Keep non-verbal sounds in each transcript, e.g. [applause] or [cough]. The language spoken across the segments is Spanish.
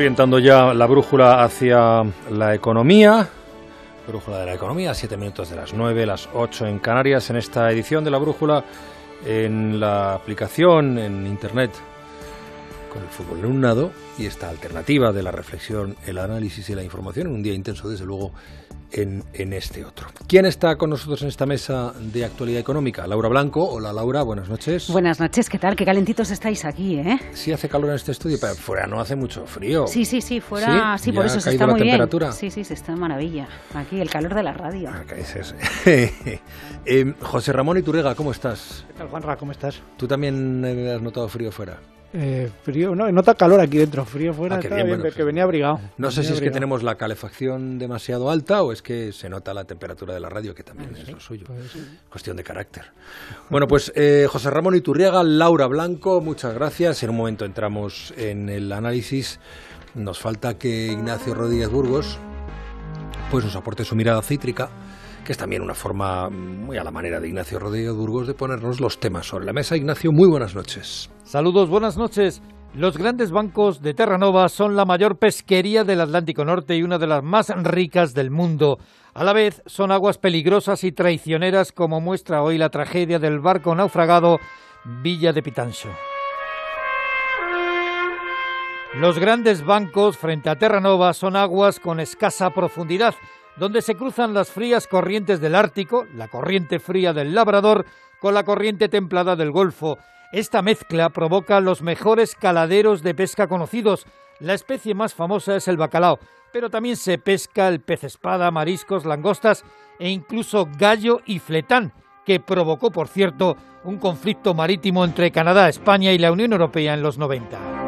Orientando ya la brújula hacia la economía. Brújula de la economía, siete minutos de las nueve, las ocho en Canarias, en esta edición de la brújula, en la aplicación, en internet, con el fútbol en un nado y esta alternativa de la reflexión, el análisis y la información en un día intenso, desde luego, en, este otro. ¿Quién está con nosotros en esta mesa de actualidad económica? Laura Blanco. Hola Laura, buenas noches. Buenas noches, ¿qué tal? Qué calentitos estáis aquí, ¿eh? Sí hace calor en este estudio, pero fuera no hace mucho frío. Sí, sí, sí, fuera sí, por eso se está muy bien. Sí, sí, se está maravilla. Aquí el calor de la radio. Ah, es [laughs] eh, José Ramón Iturrega, ¿cómo estás? ¿Qué tal, Juanra? ¿Cómo estás? ¿Tú también has notado frío fuera? Eh, frío, no, nota calor aquí dentro, frío fuera, ah, bien, que venía abrigado. No sé si es que tenemos la calefacción demasiado alta o es que se nota la temperatura de la radio, que también es lo suyo. Cuestión de carácter. Bueno, pues eh, José Ramón Iturriaga, Laura Blanco, muchas gracias. En un momento entramos en el análisis. Nos falta que Ignacio Rodríguez Burgos pues nos aporte su mirada cítrica que es también una forma muy a la manera de Ignacio Rodríguez Burgos de ponernos los temas sobre la mesa. Ignacio, muy buenas noches. Saludos, buenas noches. Los grandes bancos de Terranova son la mayor pesquería del Atlántico Norte y una de las más ricas del mundo. A la vez, son aguas peligrosas y traicioneras como muestra hoy la tragedia del barco naufragado Villa de Pitancho. Los grandes bancos frente a Terranova son aguas con escasa profundidad, donde se cruzan las frías corrientes del Ártico, la corriente fría del Labrador, con la corriente templada del Golfo. Esta mezcla provoca los mejores caladeros de pesca conocidos. La especie más famosa es el bacalao, pero también se pesca el pez espada, mariscos, langostas e incluso gallo y fletán, que provocó, por cierto, un conflicto marítimo entre Canadá, España y la Unión Europea en los 90.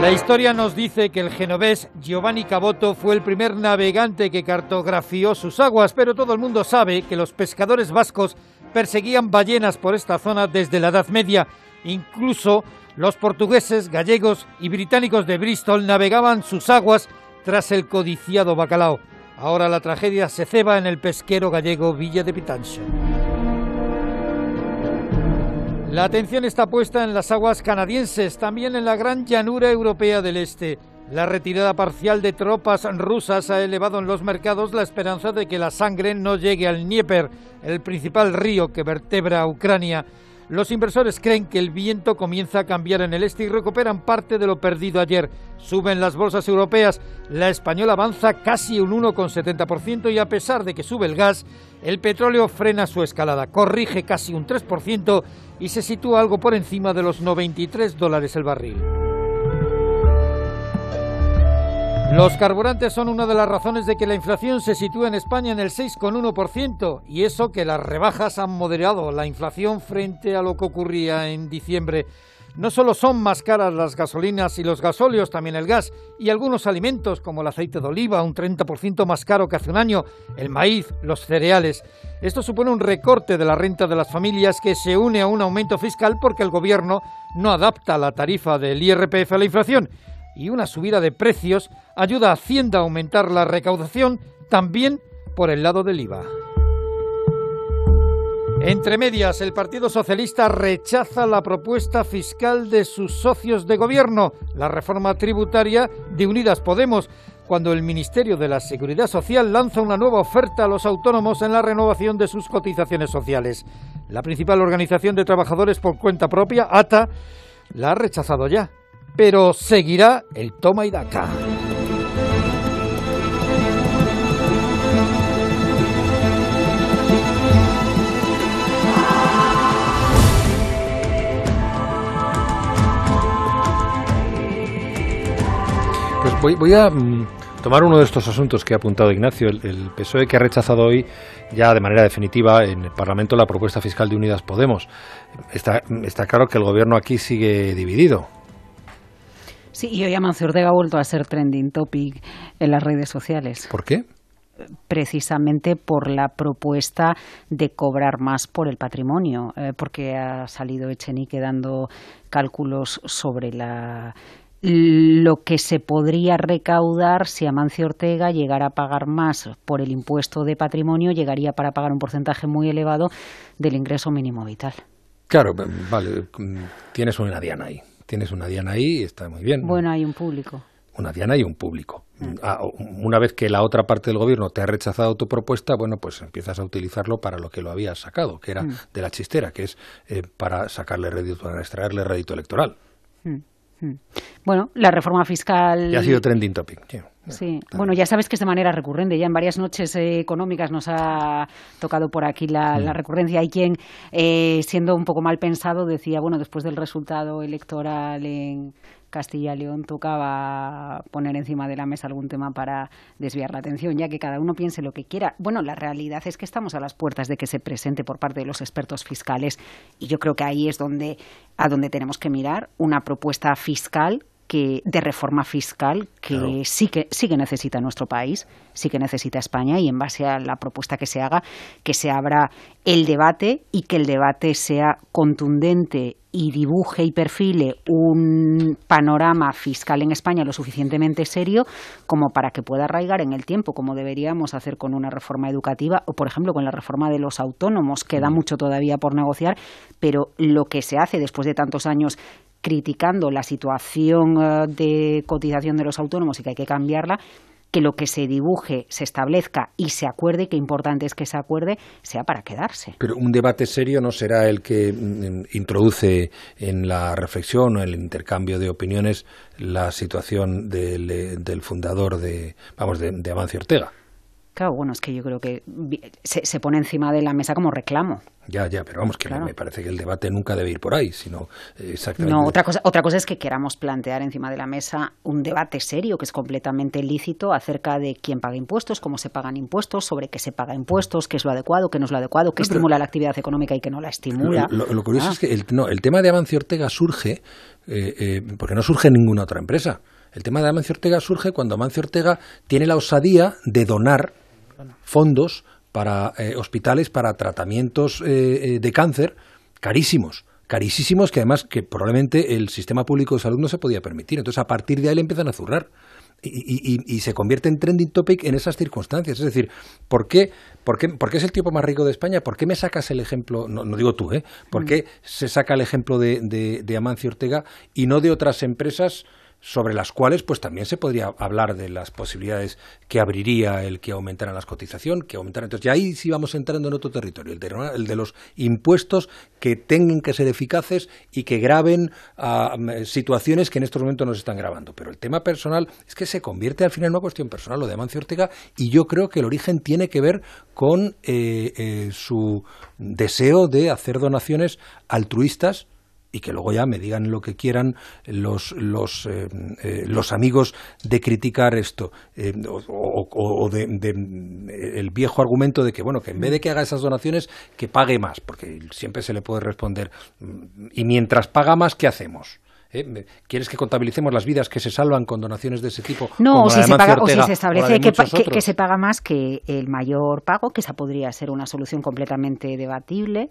La historia nos dice que el genovés Giovanni Caboto fue el primer navegante que cartografió sus aguas, pero todo el mundo sabe que los pescadores vascos perseguían ballenas por esta zona desde la Edad Media. Incluso los portugueses, gallegos y británicos de Bristol navegaban sus aguas tras el codiciado bacalao. Ahora la tragedia se ceba en el pesquero gallego Villa de Pitancho. La atención está puesta en las aguas canadienses, también en la gran llanura europea del este. La retirada parcial de tropas rusas ha elevado en los mercados la esperanza de que la sangre no llegue al Dnieper, el principal río que vertebra Ucrania. Los inversores creen que el viento comienza a cambiar en el este y recuperan parte de lo perdido ayer. Suben las bolsas europeas, la española avanza casi un 1,70% y a pesar de que sube el gas, el petróleo frena su escalada, corrige casi un 3% y se sitúa algo por encima de los 93 dólares el barril. Los carburantes son una de las razones de que la inflación se sitúe en España en el 6,1% y eso que las rebajas han moderado la inflación frente a lo que ocurría en diciembre. No solo son más caras las gasolinas y los gasóleos, también el gas y algunos alimentos como el aceite de oliva, un 30% más caro que hace un año, el maíz, los cereales. Esto supone un recorte de la renta de las familias que se une a un aumento fiscal porque el gobierno no adapta la tarifa del IRPF a la inflación y una subida de precios ayuda a Hacienda a aumentar la recaudación también por el lado del IVA. Entre medias, el Partido Socialista rechaza la propuesta fiscal de sus socios de gobierno, la reforma tributaria de Unidas Podemos, cuando el Ministerio de la Seguridad Social lanza una nueva oferta a los autónomos en la renovación de sus cotizaciones sociales. La principal organización de trabajadores por cuenta propia, ATA, la ha rechazado ya pero seguirá el toma y daca. Pues voy, a mm, tomar uno de estos asuntos que ha apuntado Ignacio, el, PSOE que ha rechazado hoy ya de manera definitiva en el Parlamento la propuesta fiscal de Unidas Podemos. Está claro que el gobierno aquí sigue dividido. Sí, y hoy Amancio Ortega ha vuelto a ser trending topic en las redes sociales. ¿Por qué? precisamente por la propuesta de cobrar más por el patrimonio, eh, porque ha salido Echenique dando cálculos sobre la lo que se podría recaudar si Amancio Ortega llegara a pagar más por el impuesto de patrimonio, llegaría para pagar un porcentaje muy elevado del ingreso mínimo vital. Claro, vale, tienes una diana ahí tienes una diana ahí y está muy bien. Bueno, hay un público. Una diana y un público. Mm. Ah, una vez que la otra parte del gobierno te ha rechazado tu propuesta, bueno, pues empiezas a utilizarlo para lo que lo habías sacado, que era mm. de la chistera, que es eh, para sacarle rédito, para extraerle rédito electoral. Bueno, la reforma fiscal. Ya ha sido trending topic. Sí, bueno, ya sabes que es de manera recurrente. Ya en varias noches eh, económicas nos ha tocado por aquí la, mm. recurrencia. Hay quien, eh, siendo un poco mal pensado, decía, bueno, después del resultado electoral en Castilla y León tocaba poner encima de la mesa algún tema para desviar la atención, ya que cada uno piense lo que quiera. Bueno, la realidad es que estamos a las puertas de que se presente por parte de los expertos fiscales y yo creo que ahí es donde a donde tenemos que mirar una propuesta fiscal que, de reforma fiscal que sí que sí que necesita nuestro país, sí que necesita España y en base a la propuesta que se haga, que se abra el debate y que el debate sea contundente y dibuje y perfile un panorama fiscal en España lo suficientemente serio como para que pueda arraigar en el tiempo, como deberíamos hacer con una reforma educativa o, por ejemplo, con la reforma de los autónomos. Queda mm. mucho todavía por negociar, pero lo que se hace después de tantos años criticando la situación eh, de cotización de los autónomos y que hay que cambiarla, que lo que se dibuje, se establezca y se acuerde, que importante es que se acuerde, sea para quedarse. Pero un debate serio no será el que mm, introduce en la reflexión o el intercambio de opiniones la situación del, eh, fundador de, vamos, de, de Ortega. Claro, bueno, es que yo creo que se, pone encima de la mesa como reclamo. Ya, ya, pero vamos, que me parece que el debate nunca debe ir por ahí, sino eh, exactamente. No, otra cosa, otra cosa es que queramos plantear encima de la mesa un debate serio, que es completamente lícito, acerca de quién paga impuestos, cómo se pagan impuestos, sobre qué se paga impuestos, qué es lo adecuado, qué no es lo adecuado, qué estimula la actividad económica y qué no la estimula. Lo, curioso ah. es que el, no, el tema de Amancio Ortega surge eh, eh, porque no surge en ninguna otra empresa. El tema de Amancio Ortega surge cuando Amancio Ortega tiene la osadía de donar fondos para eh, hospitales para tratamientos eh, eh, de cáncer carísimos carísimos que además que probablemente el sistema público de salud no se podía permitir. Entonces a partir de ahí le empiezan a zurrar. Y, se convierte en trending topic en esas circunstancias. Es decir, ¿por qué, por qué, por qué es el tipo más rico de España? ¿Por qué me sacas el ejemplo, no, digo tú, ¿eh? ¿Por mm. qué se saca el ejemplo de, de, de Amancio Ortega y no de otras empresas sobre las cuales pues también se podría hablar de las posibilidades que abriría el que aumentaran las cotizaciones, que aumentaran. Entonces ya ahí sí vamos entrando en otro territorio, el de, el de los impuestos que tengan que ser eficaces y que graben a situaciones que en estos momentos nos están grabando. Pero el tema personal es que se convierte al final en una cuestión personal, lo de Amancio Ortega, y yo creo que el origen tiene que ver con eh, eh, su deseo de hacer donaciones altruistas y que luego ya me digan lo que quieran los los, eh, eh, los amigos de criticar esto eh, o, de, el viejo argumento de que bueno que en vez de que haga esas donaciones que pague más porque siempre se le puede responder y mientras paga más qué hacemos ¿Quieres que contabilicemos las vidas que se salvan con donaciones de ese tipo? No, o si, se paga, o si se establece que, que, se paga más que el mayor pago, que esa podría ser una solución completamente debatible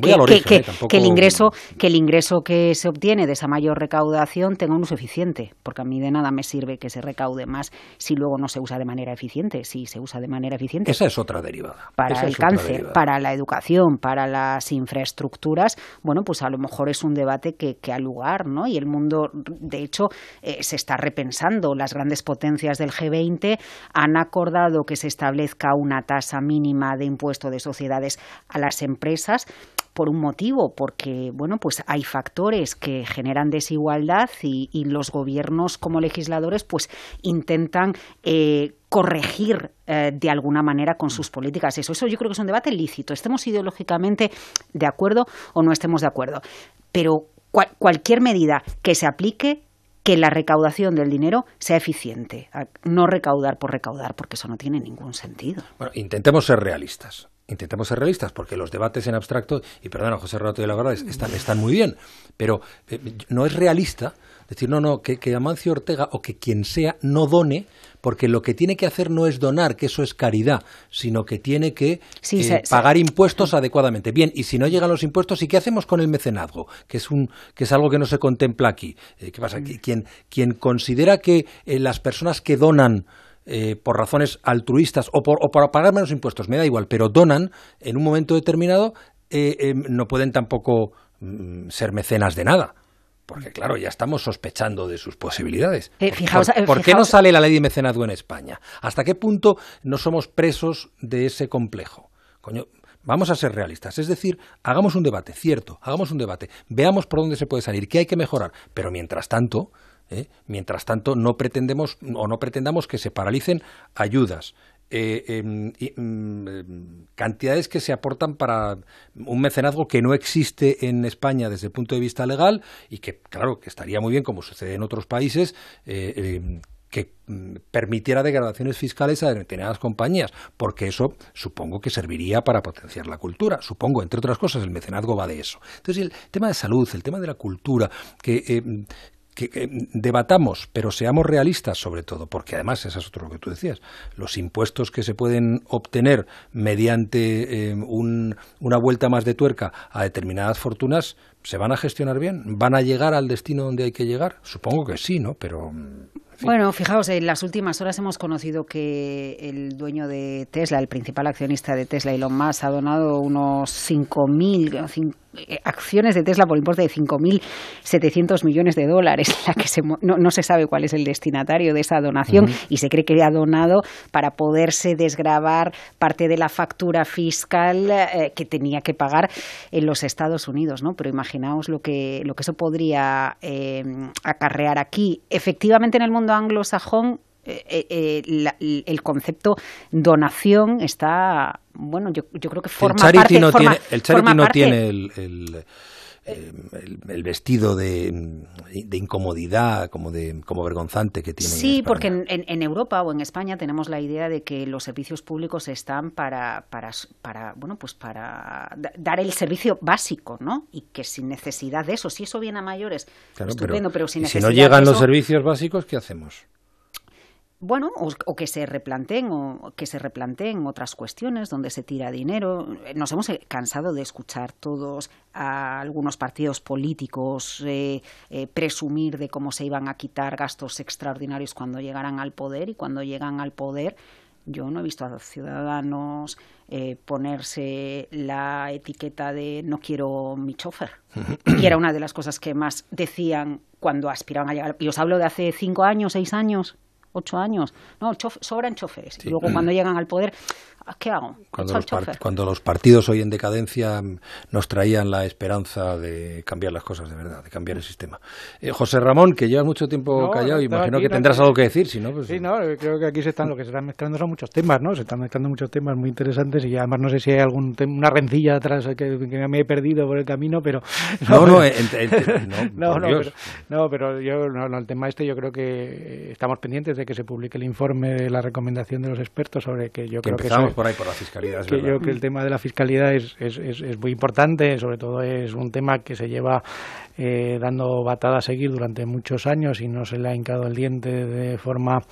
que, el ingreso, que el ingreso que se obtiene de esa mayor recaudación tenga un uso eficiente, porque a mí de nada me sirve que se recaude más si luego no se usa de manera eficiente. Si se usa de manera eficiente. Esa es otra derivada. Para el cáncer, para la educación, para las infraestructuras, bueno, pues a lo mejor es un debate que, que ha lugar, ¿no? Y el mundo, de hecho, eh, se está repensando. Las grandes potencias del G20 han acordado que se establezca una tasa mínima de impuesto de sociedades a las empresas por un motivo, porque bueno, pues hay factores que generan desigualdad y, los gobiernos como legisladores pues intentan eh, corregir eh, de alguna manera con sus políticas. Eso, eso yo creo que es un debate lícito. Estemos ideológicamente de acuerdo o no estemos de acuerdo. Pero cualquier medida que se aplique que la recaudación del dinero sea eficiente, no recaudar por recaudar, porque eso no tiene ningún sentido. Bueno, intentemos ser realistas intentemos ser realistas, porque los debates en abstracto, y perdona José Rato y la verdad, están, están muy bien, pero eh, no es realista decir, no, no, que, que, Amancio Ortega o que quien sea no done, porque lo que tiene que hacer no es donar, que eso es caridad, sino que tiene que eh, pagar impuestos adecuadamente. Bien, y si no llegan los impuestos, ¿y qué hacemos con el mecenazgo? Que es, un, que es algo que no se contempla aquí. Eh, ¿Qué pasa? Mm. Quien, quien considera que las personas que donan eh, por razones altruistas o por, o por, pagar menos impuestos, me da igual, pero donan en un momento determinado, eh, eh, no pueden tampoco mm, ser mecenas de nada. Porque claro, ya estamos sospechando de sus posibilidades. Eh, ¿Por, qué no sale la ley de mecenazgo en España? ¿Hasta qué punto no somos presos de ese complejo? Coño, vamos a ser realistas. Es decir, hagamos un debate, cierto, hagamos un debate. Veamos por dónde se puede salir, qué hay que mejorar. Pero mientras tanto, ¿eh? mientras tanto, no pretendemos o no pretendamos que se paralicen ayudas, eh, em, mm, em, cantidades que se aportan para un mecenazgo que no existe en España desde el punto de vista legal y que, claro, que estaría muy bien, como sucede en otros países, eh, em, que mm, permitiera degradaciones fiscales a determinadas compañías, porque eso supongo que serviría para potenciar la cultura. Supongo, entre otras cosas, el mecenazgo va de eso. Entonces, el tema de salud, el tema de la cultura, que, que, debatamos, pero seamos realistas sobre todo, porque además, eso es otro lo que tú decías, los impuestos que se pueden obtener mediante eh, una vuelta más de tuerca a determinadas fortunas, ¿se van a gestionar bien? ¿Van a llegar al destino donde hay que llegar? Supongo que sí, ¿no? Pero bueno, fijaos, en las últimas horas hemos conocido que el dueño de Tesla, el principal accionista de Tesla, Elon Musk, ha donado unos 5.000 eh, acciones de Tesla por importe de 5.700 millones de dólares. [laughs] La que no, se sabe cuál es el destinatario de esa donación y se cree que ha donado para poderse desgravar parte de la factura fiscal eh, que tenía que pagar en los Estados Unidos. ¿no? Pero imaginaos lo que, lo que eso podría eh, acarrear aquí. Efectivamente, en el mundo anglosajón eh, eh, el concepto donación está, bueno, yo, yo creo que forma el parte... No tiene, el charity no tiene el, el, vestido de, de, incomodidad, como de como vergonzante que tiene. Sí, porque en, en, Europa o en España tenemos la idea de que los servicios públicos están para, para, para, bueno, pues para dar el servicio básico, ¿no? Y que sin necesidad de eso, si eso viene a mayores, claro, pero, pero sin si no llegan los servicios básicos, ¿qué hacemos? Bueno, o, que se replanteen o que se replanteen otras cuestiones donde se tira dinero. Nos hemos eh, cansado de escuchar todos a algunos partidos políticos eh, eh, presumir de cómo se iban a quitar gastos extraordinarios cuando llegaran al poder y cuando llegan al poder yo no he visto a los ciudadanos ponerse la etiqueta de no quiero mi chofer. [coughs] y era una de las cosas que más decían cuando aspiraban a llegar. Y os hablo de hace cinco años, seis años ocho años. No, sobran choferes. Y luego cuando llegan al poder, ¿qué hago? Cuando los, cuando los, partidos hoy en decadencia nos traían la esperanza de cambiar las cosas de verdad, de cambiar el sistema. Eh, José Ramón, que lleva mucho tiempo callado, imagino que tendrás algo que decir, si no, pues... Sí, no, creo que aquí se están, lo que se están mezclando son muchos temas, ¿no? Se están mezclando muchos temas muy interesantes y además no sé si hay algún una rencilla atrás que, me he perdido por el camino, pero... No, [laughs] [laughs] no, no, no, pero, [laughs] no, pero yo, no, el tema este yo creo que estamos pendientes de que se publique el informe de la recomendación de los expertos sobre que yo creo que por ahí, por la fiscalidad. que yo que el tema de la fiscalidad es, es, es, muy importante, sobre todo es un tema que se lleva eh, dando batada a seguir durante muchos años y no se le ha hincado el diente de forma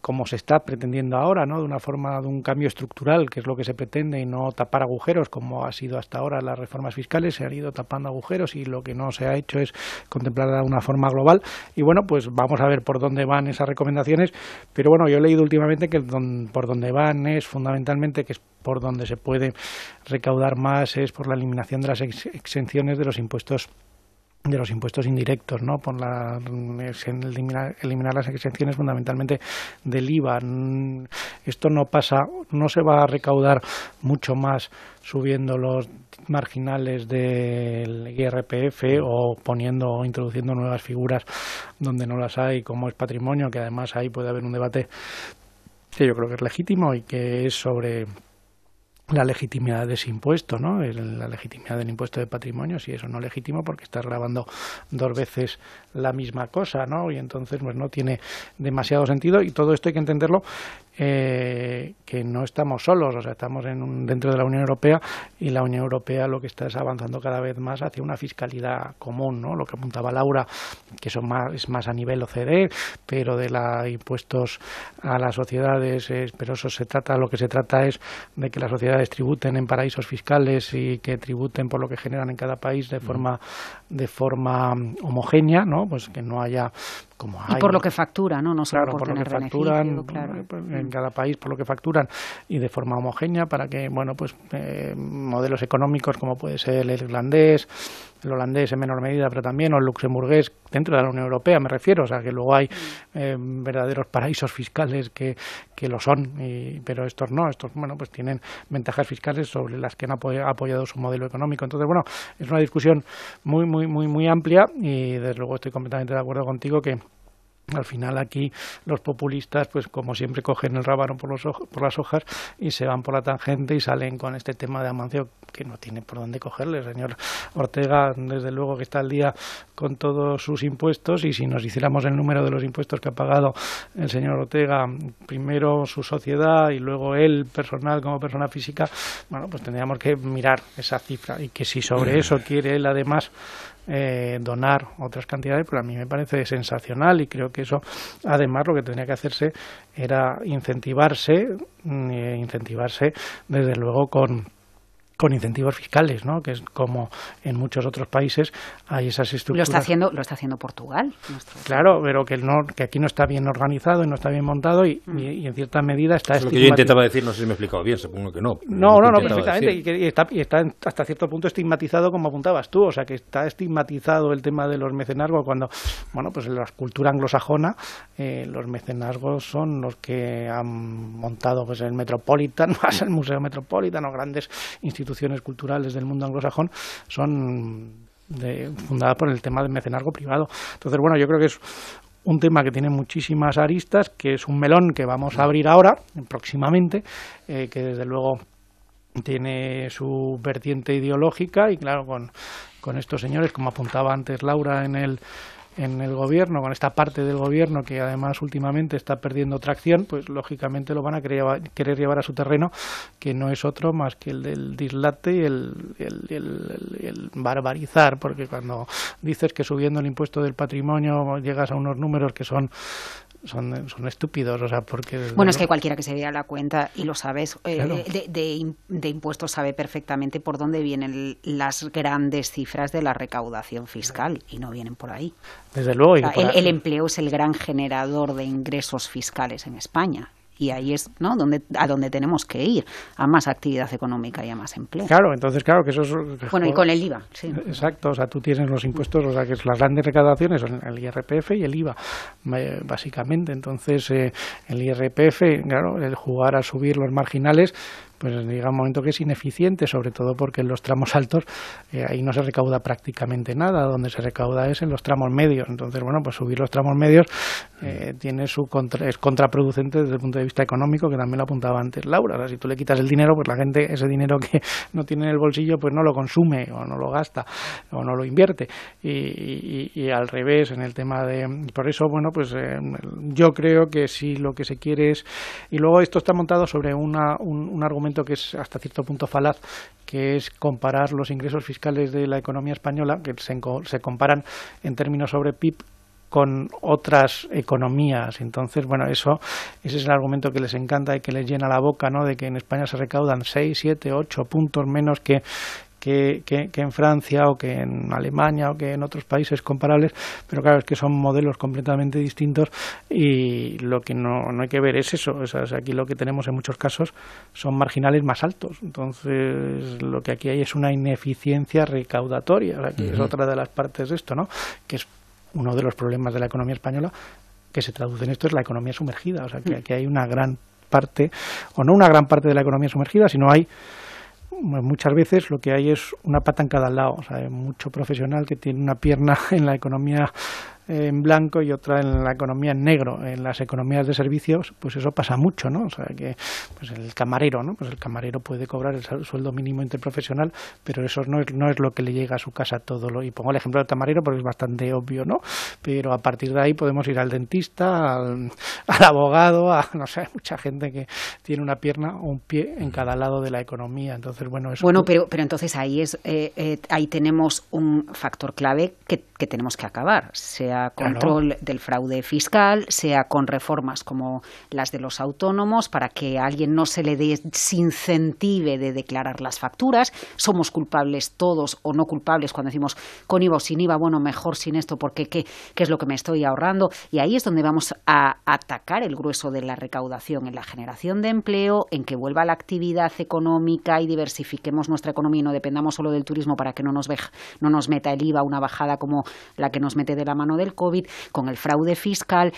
como se está pretendiendo ahora, ¿no? de una forma de un cambio estructural, que es lo que se pretende, y no tapar agujeros, como ha sido hasta ahora las reformas fiscales, se han ido tapando agujeros y lo que no se ha hecho es contemplarla de una forma global. Y bueno, pues vamos a ver por dónde van esas recomendaciones, pero bueno, yo he leído últimamente que por donde van es fundamentalmente que es por donde se puede recaudar más es por la eliminación de las exenciones de los impuestos de los impuestos indirectos, ¿no? Por la, eliminar, eliminar, las exenciones fundamentalmente del IVA. Esto no pasa, no se va a recaudar mucho más subiendo los marginales del IRPF o poniendo o introduciendo nuevas figuras donde no las hay, como es patrimonio, que además ahí puede haber un debate que yo creo que es legítimo y que es sobre la legitimidad de ese impuesto, ¿no? la legitimidad del impuesto de patrimonio, si eso no es legítimo porque estás grabando dos veces la misma cosa, ¿no? Y entonces pues no tiene demasiado sentido y todo esto hay que entenderlo eh, que no estamos solos, o sea, estamos en dentro de la Unión Europea y la Unión Europea lo que está es avanzando cada vez más hacia una fiscalidad común, ¿no? Lo que apuntaba Laura, que son más, es más a nivel OCDE, pero de la impuestos a las sociedades, pero eso se trata, lo que se trata es de que las sociedades tributen en paraísos fiscales y que tributen por lo que generan en cada país de forma de forma homogénea, ¿no? Pues que no haya y por lo que facturan, ¿no? No solo por, lo que facturan pues, en cada país, por lo que facturan y de forma homogénea para que, bueno, pues eh, modelos económicos como puede ser el irlandés, el holandés en menor medida, pero también, o el luxemburgués dentro de la Unión Europea, me refiero, o sea, que luego hay eh, verdaderos paraísos fiscales que, que lo son, pero estos no, estos, bueno, pues tienen ventajas fiscales sobre las que han apoyado su modelo económico. Entonces, bueno, es una discusión muy, muy, muy, muy amplia y desde luego estoy completamente de acuerdo contigo que al final aquí los populistas, pues como siempre, cogen el rábano por, los por las hojas y se van por la tangente y salen con este tema de Amancio que no tiene por dónde cogerle. El señor Ortega, desde luego que está al día con todos sus impuestos y si nos hiciéramos el número de los impuestos que ha pagado el señor Ortega, primero su sociedad y luego él personal como persona física, bueno, pues tendríamos que mirar esa cifra y que si sobre [clears throat] eso quiere él además eh, donar otras cantidades, pero a mí me parece sensacional y creo que eso, además, lo que tendría que hacerse era incentivarse, mm, eh, incentivarse desde luego con con incentivos fiscales, ¿no? que es como en muchos otros países hay esas estructuras. Lo está haciendo, lo está haciendo Portugal. Claro, pero que, no, que aquí no está bien organizado y no está bien montado y, y, en cierta medida está es lo que yo intentaba decir, no sé si me he explicado bien, supongo que no. No, no, no, perfectamente. Y, está, y está hasta cierto punto estigmatizado como apuntabas tú, o sea que está estigmatizado el tema de los mecenazgos cuando, bueno, pues en la cultura anglosajona eh, los mecenazgos son los que han montado pues el Metropolitan, [laughs] más el Museo Metropolitan o grandes instituciones culturales del mundo anglosajón son fundadas por el tema del mecenazgo privado. Entonces, bueno, yo creo que es un tema que tiene muchísimas aristas, que es un melón que vamos a abrir ahora, próximamente, eh, que desde luego tiene su vertiente ideológica y claro, con, con estos señores, como apuntaba antes Laura en el en el gobierno, con esta parte del gobierno que además últimamente está perdiendo tracción, pues lógicamente lo van a querer, llevar a su terreno, que no es otro más que el del dislate y el, el, barbarizar, porque cuando dices que subiendo el impuesto del patrimonio llegas a unos números que son son, son estúpidos, o sea, porque... Bueno, es que cualquiera que se vea la cuenta, y lo sabes, eh, de, de, impuestos sabe perfectamente por dónde vienen las grandes cifras de la recaudación fiscal, y no vienen por ahí. Desde luego. el empleo es el gran generador de ingresos fiscales en España y ahí es ¿no? donde, a donde tenemos que ir, a más actividad económica y a más empleo. Claro, entonces claro que eso es... Bueno, y con el IVA, sí. Exacto, o sea, tú tienes los impuestos, o sea, que las grandes recaudaciones son el IRPF y el IVA, básicamente. Entonces, eh, el IRPF, claro, el jugar a subir los marginales, pues llega un momento que es ineficiente, sobre todo porque en los tramos [laughs] altos eh, ahí no se recauda prácticamente nada, donde se recauda es en los tramos medios. Entonces, bueno, pues subir los tramos medios eh, tiene su contra, es contraproducente desde el punto de vista económico, que también lo apuntaba antes Laura. O sea, si tú le quitas el dinero, pues la gente ese dinero que [laughs] no tiene en el bolsillo, pues no lo consume o no lo gasta o no lo invierte. Y, al revés, en el tema de... Por eso, bueno, pues eh, yo creo que si lo que se quiere es... Y luego esto está montado sobre una, un argumento que es hasta cierto punto falaz, que es comparar los ingresos fiscales de la economía española, que se, se comparan en términos sobre PIB con otras economías. Entonces, bueno, eso ese es el argumento que les encanta y que les llena la boca, ¿no? De que en España se recaudan 6, 7, 8 puntos menos que que, en Francia o que en Alemania o que en otros países comparables, pero claro, es que son modelos completamente distintos y lo que no, no hay que ver es eso. O sea, aquí lo que tenemos en muchos casos son marginales más altos. Entonces, lo que aquí hay es una ineficiencia recaudatoria, que es otra de las partes de esto, ¿no? que es uno de los problemas de la economía española que se traduce en esto es la economía sumergida. O sea, que aquí hay una gran parte, o no una gran parte de la economía sumergida, sino hay muchas veces lo que hay es una pata en cada lado. O sea, hay mucho profesional que tiene una pierna [laughs] en la economía en blanco y otra en la economía en negro. En las economías de servicios, pues eso pasa mucho, ¿no? O sea, que pues el camarero, ¿no? Pues el camarero puede cobrar el sueldo mínimo interprofesional, pero eso no es, no es lo que le llega a su casa todo. Lo, y pongo el ejemplo del camarero porque es bastante obvio, ¿no? Pero a partir de ahí podemos ir al dentista, al, [laughs] abogado, a, no sé, mucha gente que tiene una pierna o un pie en cada lado de la economía. Entonces, bueno, eso... Bueno, pero, pero entonces ahí, es, eh, eh, ahí tenemos un factor clave que, que tenemos que acabar, sea control del fraude fiscal, sea con reformas como las de los autónomos, para que a alguien no se le desincentive de declarar las facturas. Somos culpables todos o no culpables cuando decimos con IVA o sin IVA, bueno, mejor sin esto porque qué, qué es lo que me estoy ahorrando. Y ahí es donde vamos a atacar el grueso de la recaudación, en la generación de empleo, en que vuelva la actividad económica y diversifiquemos nuestra economía y no dependamos solo del turismo para que no nos, no nos meta el IVA una bajada como la que nos mete de la mano del COVID, con el fraude fiscal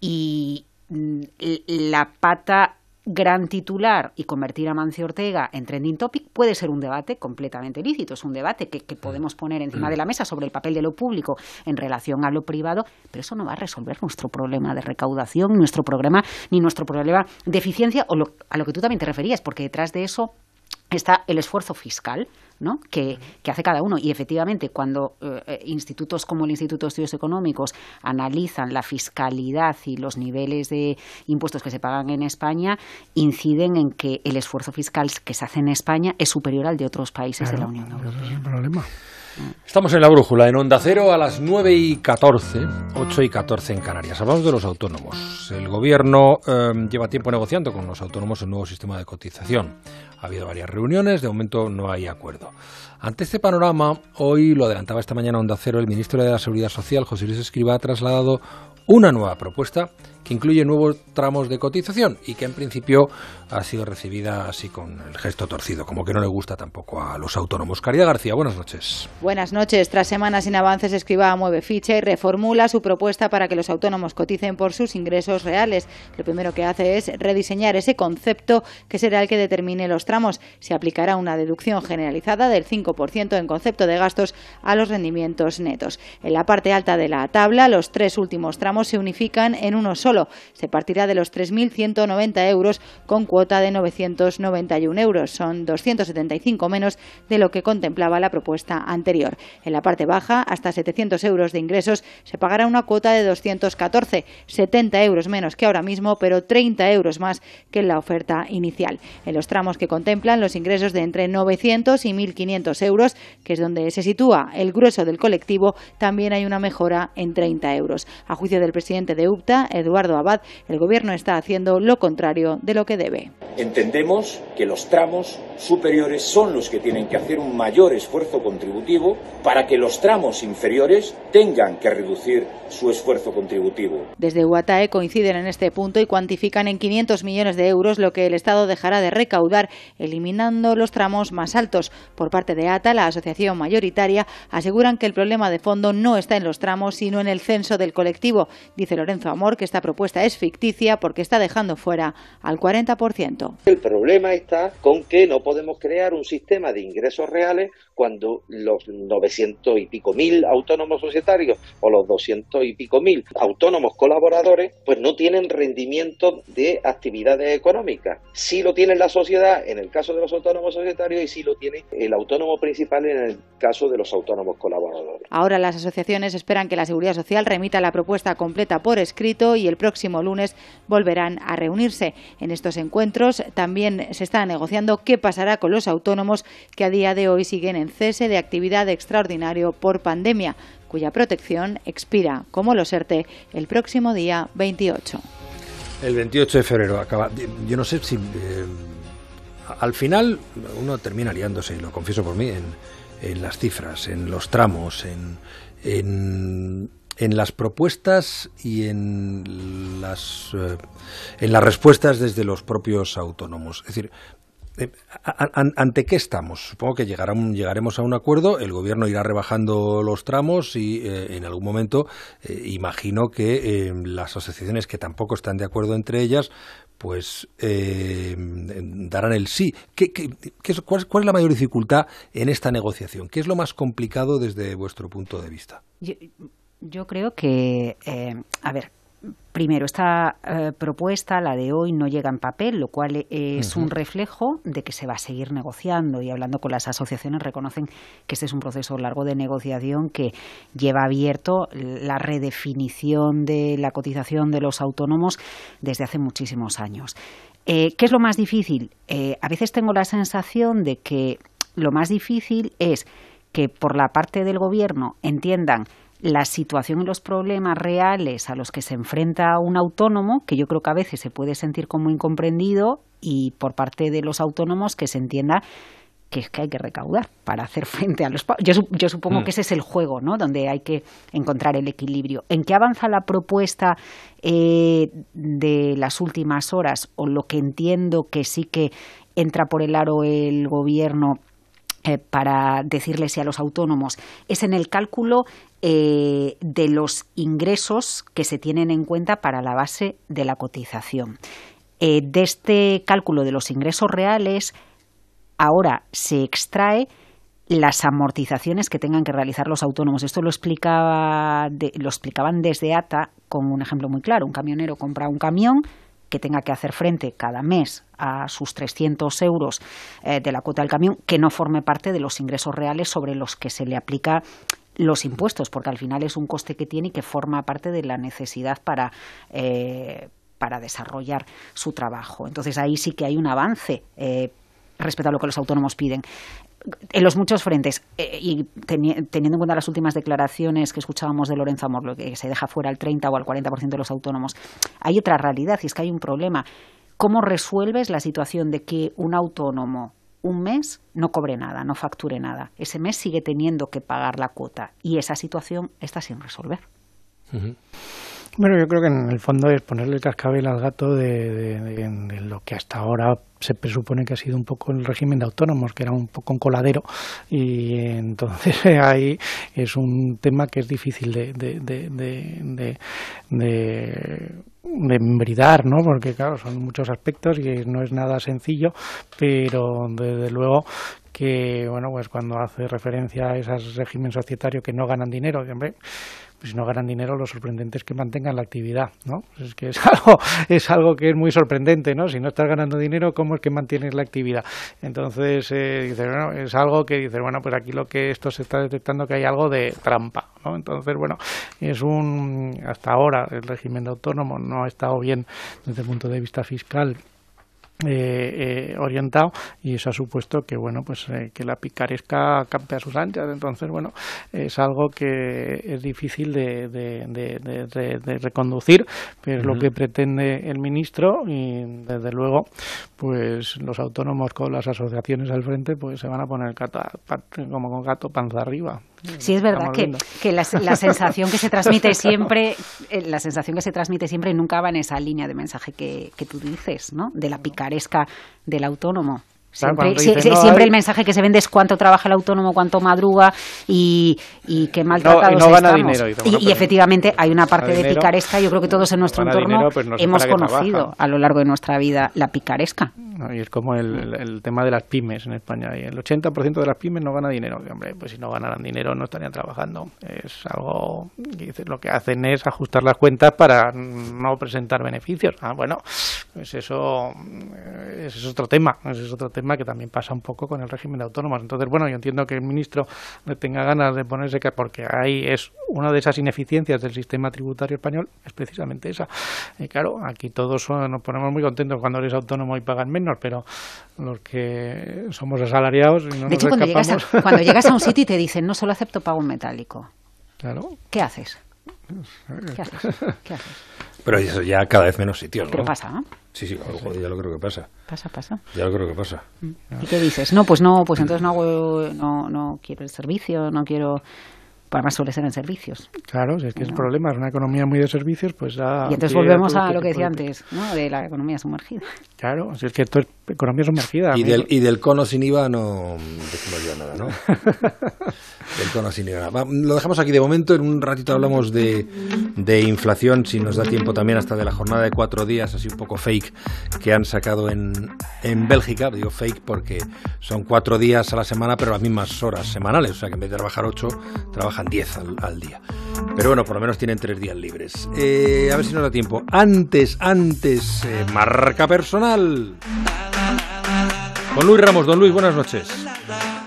y mm, la pata gran titular y convertir a Mancio Ortega en trending topic puede ser un debate completamente lícito. Es un debate que, podemos poner encima de la mesa sobre el papel de lo público en relación a lo privado, pero eso no va a resolver nuestro problema de recaudación, nuestro problema, ni nuestro problema de eficiencia o a lo que tú también te referías, porque detrás de eso está el esfuerzo fiscal ¿no? que, hace cada uno. Y efectivamente, cuando eh, institutos como el Instituto de Estudios Económicos analizan la fiscalidad y los niveles de impuestos que se pagan en España, inciden en que el esfuerzo fiscal que se hace en España es superior al de otros países de la Unión Europea. Estamos en la brújula, en Onda Cero a las 9 y 14, 8 y 14 en Canarias. Hablamos de los autónomos. El gobierno eh, lleva tiempo negociando con los autónomos un nuevo sistema de cotización. Ha habido varias reuniones, de momento no hay acuerdo. Ante este panorama, hoy lo adelantaba esta mañana Onda Cero, el ministro de la Seguridad Social, José Luis Escriba, ha trasladado una nueva propuesta que incluye nuevos tramos de cotización y que en principio ha sido recibida así con el gesto torcido, como que no le gusta tampoco a los autónomos. Caridad García, buenas noches. Buenas noches. Tras semanas sin avances, Escriba mueve ficha y reformula su propuesta para que los autónomos coticen por sus ingresos reales. Lo primero que hace es rediseñar ese concepto que será el que determine los tramos. Se aplicará una deducción generalizada del 5% en concepto de gastos a los rendimientos netos. En la parte alta de la tabla, los tres últimos tramos se unifican en uno solo. Se partirá de los 3.190 euros con cuota de 991 euros. Son 275 menos de lo que contemplaba la propuesta anterior. En la parte baja, hasta 700 euros de ingresos, se pagará una cuota de 214, 70 euros menos que ahora mismo, pero 30 euros más que en la oferta inicial. En los tramos que contemplan los ingresos de entre 900 y 1.500 euros, que es donde se sitúa el grueso del colectivo, también hay una mejora en 30 euros. A juicio del presidente de UPTA, Eduardo Abad, el Gobierno está haciendo lo contrario de lo que debe. Entendemos que los tramos superiores son los que tienen que hacer un mayor esfuerzo contributivo para que los tramos inferiores tengan que reducir su esfuerzo contributivo. Desde UATAE coinciden en este punto y cuantifican en 500 millones de euros lo que el Estado dejará de recaudar eliminando los tramos más altos. Por parte de ATA, la asociación mayoritaria, aseguran que el problema de fondo no está en los tramos, sino en el censo del colectivo. Dice Lorenzo Amor que esta propuesta es ficticia porque está dejando fuera al 40%. El problema está con que no podemos crear un sistema de ingresos reales cuando los 900 y pico mil autónomos societarios o los 200 y pico mil autónomos colaboradores pues no tienen rendimiento de actividades económicas. Sí lo tiene la sociedad en el caso de los autónomos societarios y sí lo tiene el autónomo principal en el caso de los autónomos colaboradores. Ahora las asociaciones esperan que la Seguridad Social remita la propuesta completa por escrito y el próximo lunes volverán a reunirse. En estos encuentros también se está negociando qué pasará con los autónomos que a día de hoy siguen en cese de actividad extraordinario por pandemia, cuya protección expira, como lo serte, el próximo día 28. El 28 de febrero acaba. Yo no sé si. Eh, al final uno termina liándose, y lo confieso por mí, en, las cifras, en los tramos, en, en, en las propuestas y en las, eh, en las respuestas desde los propios autónomos. Es decir, eh, ¿Ante qué estamos? Supongo que llegaremos a un acuerdo, el gobierno irá rebajando los tramos y eh, en algún momento imagino que las asociaciones que tampoco están de acuerdo entre ellas pues darán el sí. ¿Qué, cuál, es la mayor dificultad en esta negociación? ¿Qué es lo más complicado desde vuestro punto de vista? Creo que, a ver, Primero, esta eh, propuesta, la de hoy, no llega en papel, lo cual es un reflejo de que se va a seguir negociando y hablando con las asociaciones reconocen que este es un proceso largo de negociación que lleva abierto la redefinición de la cotización de los autónomos desde hace muchísimos años. Eh, ¿Qué es lo más difícil? Eh, a veces tengo la sensación de que lo más difícil es que por la parte del gobierno entiendan la situación y los problemas reales a los que se enfrenta un autónomo, que yo creo que a veces se puede sentir como incomprendido, y por parte de los autónomos que se entienda que es que hay que recaudar para hacer [laughs] frente a los yo, yo supongo mm. que ese es el juego no donde hay que encontrar el equilibrio. En qué avanza la propuesta eh, de las últimas horas o lo que entiendo que sí que entra por el aro el gobierno eh, para decirles a los autónomos es en el cálculo eh, de los ingresos que se tienen en cuenta para la base de la cotización. Eh, de este cálculo de los ingresos reales, ahora se extrae las amortizaciones que tengan que realizar los autónomos. Esto lo, explicaba lo explicaban desde ATA con un ejemplo muy claro. Un camionero compra un camión, que tenga que hacer frente cada mes a sus 300 euros eh, de la cuota del camión, que no forme parte de los ingresos reales sobre los que se le aplica los impuestos, porque al final es un coste que tiene y que forma parte de la necesidad para, eh, para desarrollar su trabajo. Entonces ahí sí que hay un avance eh, respecto a lo que los autónomos piden en los muchos frentes, eh, y teniendo en cuenta las últimas declaraciones que escuchábamos de Lorenzo Amor, que se deja fuera al 30 o al 40% de los autónomos, hay otra realidad y es que hay un problema. ¿Cómo resuelves la situación de que un autónomo un mes no cobre nada, no facture nada? Ese mes sigue teniendo que pagar la cuota y esa situación está sin resolver. Bueno, yo creo que en el fondo es ponerle el cascabel al gato de, lo que hasta ahora se presupone que ha sido un poco el régimen de autónomos, que era un poco un coladero, y entonces [laughs] ahí es un tema que es difícil de, de, de embridar, ¿no? Porque claro, son muchos aspectos y no es nada sencillo, pero desde luego que, bueno, pues cuando hace referencia a esos regímenes societarios que no ganan dinero, hombre, pues si no ganan dinero, lo sorprendente es que mantengan la actividad, ¿no? Pues es que es [laughs] algo, es algo que es muy sorprendente, ¿no? Si no estás ganando dinero, ¿cómo es que mantienes la actividad? Entonces, eh, dice, bueno, es algo que dice, bueno, pues aquí lo que esto se está detectando que hay algo de trampa, ¿no? Entonces, bueno, es un, hasta ahora el régimen autónomo no ha estado bien desde el punto de vista fiscal eh, eh, orientado y eso ha supuesto que bueno pues eh, que la picaresca campe a sus anchas. Entonces bueno es algo que es difícil de, de, reconducir pero es lo que pretende el ministro y desde luego pues los autónomos con las asociaciones al frente pues se van a poner como con gato panza arriba Sí, es verdad que, que la, sensación que se transmite siempre, la sensación que se transmite siempre nunca va en esa línea de mensaje que, que tú dices, ¿no? De la picaresca del autónomo. Siempre, siempre el mensaje que se vende es cuánto trabaja el autónomo, cuánto madruga y, y qué maltratados no, no Dinero, y, efectivamente hay una parte de picaresca. Yo creo que todos en nuestro entorno pues hemos conocido a lo largo de nuestra vida la picaresca. Y es como el, el, tema de las pymes en España. Y el 80% de las pymes no gana dinero. hombre, pues si no ganaran dinero no estarían trabajando. Es algo que lo que hacen es ajustar las cuentas para no presentar beneficios. Ah, bueno, pues eso, eh, ese es otro tema. Ese es otro tema que también pasa un poco con el régimen de autónomos. Entonces, bueno, yo entiendo que el ministro tenga ganas de ponerse que porque ahí es una de esas ineficiencias del sistema tributario español, es precisamente esa. Y claro, aquí todos nos ponemos muy contentos cuando eres autónomo y pagan menos, pero los que somos asalariados y no de hecho, cuando llegas, a, cuando [laughs] llegas a un sitio y te dicen no solo acepto pago metálico, claro. ¿qué haces? ¿Qué haces? [laughs] ¿Qué haces? Pero eso ya cada vez menos sitios, ¿no? Pero pasa, ¿no? Sí, sí, ya lo creo que pasa. Pasa, pasa. Ya lo creo que pasa. ¿Y qué dices? No, pues no, pues entonces no hago, no, no quiero el servicio, no quiero además suele ser en servicios. Claro, es que es el problema, es una economía muy de servicios, pues ya... Y entonces volvemos a lo que decía antes, ¿no? de la economía sumergida. Claro, es que esto es economía sumergida. Y, del, y del cono sin IVA no decimos ya nada, ¿no? [laughs] del cono sin lo dejamos aquí de momento, en un ratito hablamos de, de inflación, si nos da tiempo también hasta de la jornada de cuatro días, así un poco fake, que han sacado en, en Bélgica, digo fake porque son cuatro días a la semana, pero las mismas horas semanales, o sea que en vez de trabajar ocho, trabajan 10 al, día. Pero bueno, por lo menos tienen tres días libres. Eh, a ver si nos da tiempo. Antes, antes, eh, marca personal. Con Luis Ramos. Don Luis, buenas noches.